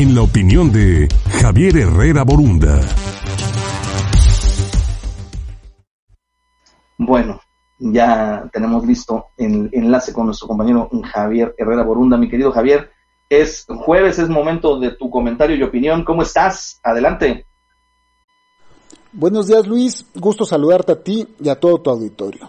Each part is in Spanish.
en la opinión de Javier Herrera Borunda. Bueno, ya tenemos listo el enlace con nuestro compañero Javier Herrera Borunda. Mi querido Javier, es jueves, es momento de tu comentario y opinión. ¿Cómo estás? Adelante. Buenos días Luis, gusto saludarte a ti y a todo tu auditorio.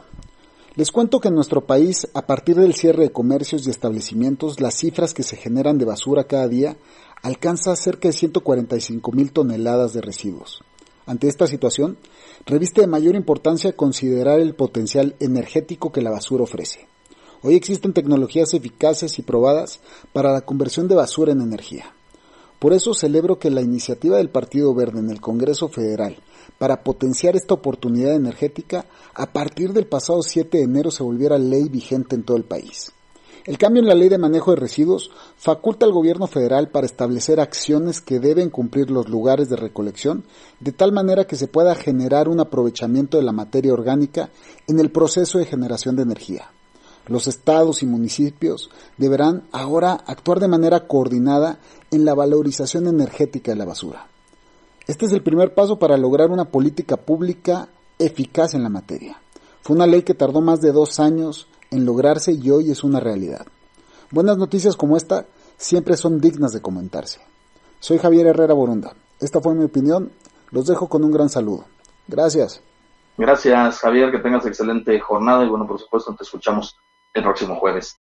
Les cuento que en nuestro país, a partir del cierre de comercios y establecimientos, las cifras que se generan de basura cada día alcanza cerca de 145 mil toneladas de residuos. Ante esta situación, reviste de mayor importancia considerar el potencial energético que la basura ofrece. Hoy existen tecnologías eficaces y probadas para la conversión de basura en energía. Por eso celebro que la iniciativa del Partido Verde en el Congreso Federal para potenciar esta oportunidad energética a partir del pasado 7 de enero se volviera ley vigente en todo el país. El cambio en la ley de manejo de residuos faculta al gobierno federal para establecer acciones que deben cumplir los lugares de recolección de tal manera que se pueda generar un aprovechamiento de la materia orgánica en el proceso de generación de energía. Los estados y municipios deberán ahora actuar de manera coordinada en la valorización energética de la basura. Este es el primer paso para lograr una política pública eficaz en la materia. Fue una ley que tardó más de dos años en lograrse y hoy es una realidad. Buenas noticias como esta siempre son dignas de comentarse. Soy Javier Herrera Borunda. Esta fue mi opinión. Los dejo con un gran saludo. Gracias. Gracias, Javier. Que tengas excelente jornada y bueno, por supuesto, te escuchamos el próximo jueves.